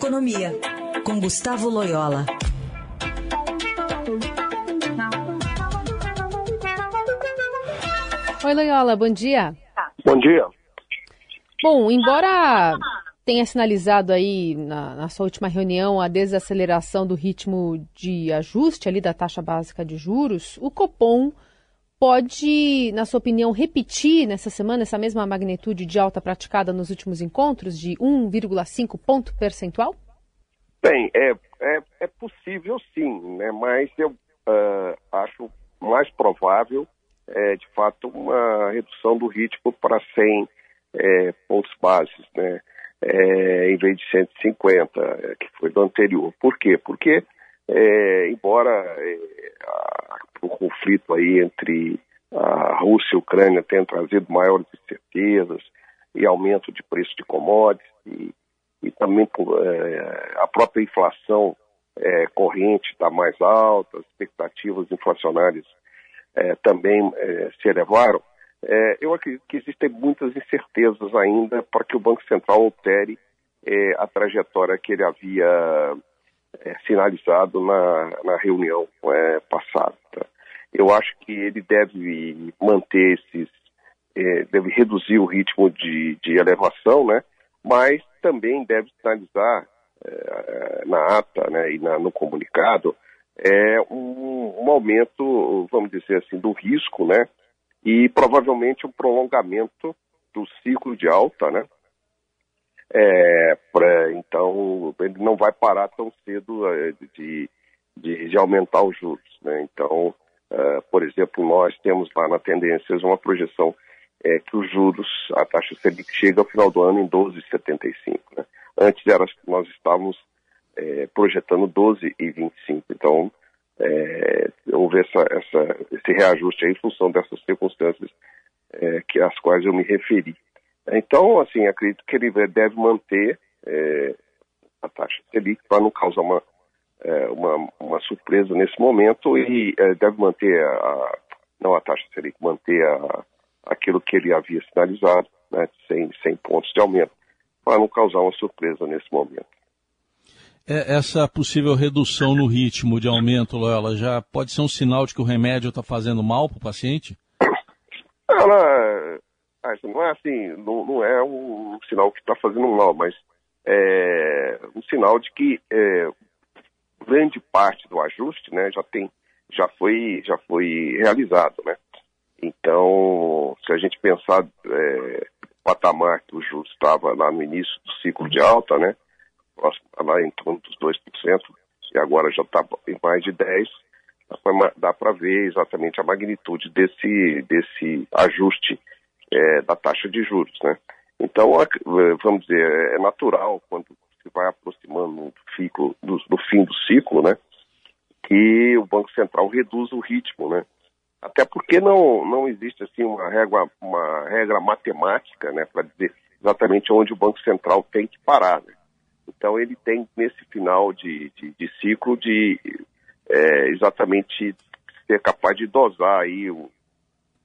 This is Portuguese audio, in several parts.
Economia, com Gustavo Loyola. Oi, Loyola, bom dia. Bom dia. Bom, embora tenha sinalizado aí na, na, sua última reunião a desaceleração do ritmo de ajuste ali da taxa básica de juros, o Copom pode, na sua opinião, repetir nessa semana essa mesma magnitude de alta praticada nos últimos encontros, de 1,5 ponto percentual? Bem, é, é, é possível sim, né? mas eu uh, acho mais provável, é, de fato, uma redução do ritmo para 100 é, pontos bases, né? É, em vez de 150, é, que foi do anterior. Por quê? Porque, é, embora conflito aí entre a Rússia e a Ucrânia tenha trazido maiores incertezas e aumento de preço de commodities e, e também é, a própria inflação é, corrente está mais alta, as expectativas inflacionárias é, também se elevaram, eu acredito que existem muitas incertezas ainda para que o Banco Central altere a trajetória que ele havia sinalizado na, na reunião passada. Eu acho que ele deve manter esses, é, deve reduzir o ritmo de, de elevação, né? mas também deve sinalizar é, na ata né, e na, no comunicado é, um, um aumento, vamos dizer assim, do risco, né? e provavelmente um prolongamento do ciclo de alta, né? É, pra, então, ele não vai parar tão cedo de, de, de, aumentar os juros. Né? Então, é, por exemplo, nós temos lá na Tendências uma projeção é, que os juros, a taxa Selic chega ao final do ano em 12,75. Né? Antes era, nós estávamos é, projetando 12,25. Então, é, houve essa, essa, esse reajuste em função dessas circunstâncias é, que às quais eu me referi. Então, assim, acredito que ele deve manter a taxa Selic para não causar uma, é, uma, uma, surpresa nesse momento e é, deve manter a, não a taxa Selic, manter a, aquilo que ele havia sinalizado, né, 100, 100 pontos de aumento, para não causar uma surpresa nesse momento. É, essa possível redução no ritmo de aumento, ela já pode ser um sinal de que o remédio está fazendo mal para o paciente? Ela, não é assim, não, não é um sinal que está fazendo mal, mas é um sinal de que é, grande parte do ajuste, né, já tem, já foi, já foi realizado, né. Então, se a gente pensar é, o patamar que o juros estava lá no início do ciclo de alta, né, lá em torno dos 2%, e agora já está em mais de 10%, dá para ver exatamente a magnitude desse, desse ajuste é, da taxa de juros, né? Então, vamos dizer, é natural quando se vai aproximando do, ciclo, do, do fim do ciclo, né? Que o Banco Central reduza o ritmo, né? Até porque não, não existe assim uma regra, uma regra matemática, né, para dizer exatamente onde o Banco Central tem que parar. Né? Então ele tem nesse final de, de, de ciclo de é, exatamente ser capaz de dosar aí o,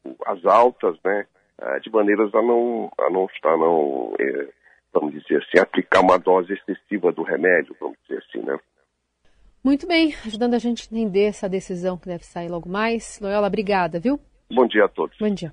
o, as altas, né, é, de maneiras a não, a não estar, não, é, vamos dizer assim, aplicar uma dose excessiva do remédio, vamos dizer assim, né. Muito bem, ajudando a gente a entender essa decisão que deve sair logo mais. Loyola, obrigada, viu? Bom dia a todos. Bom dia.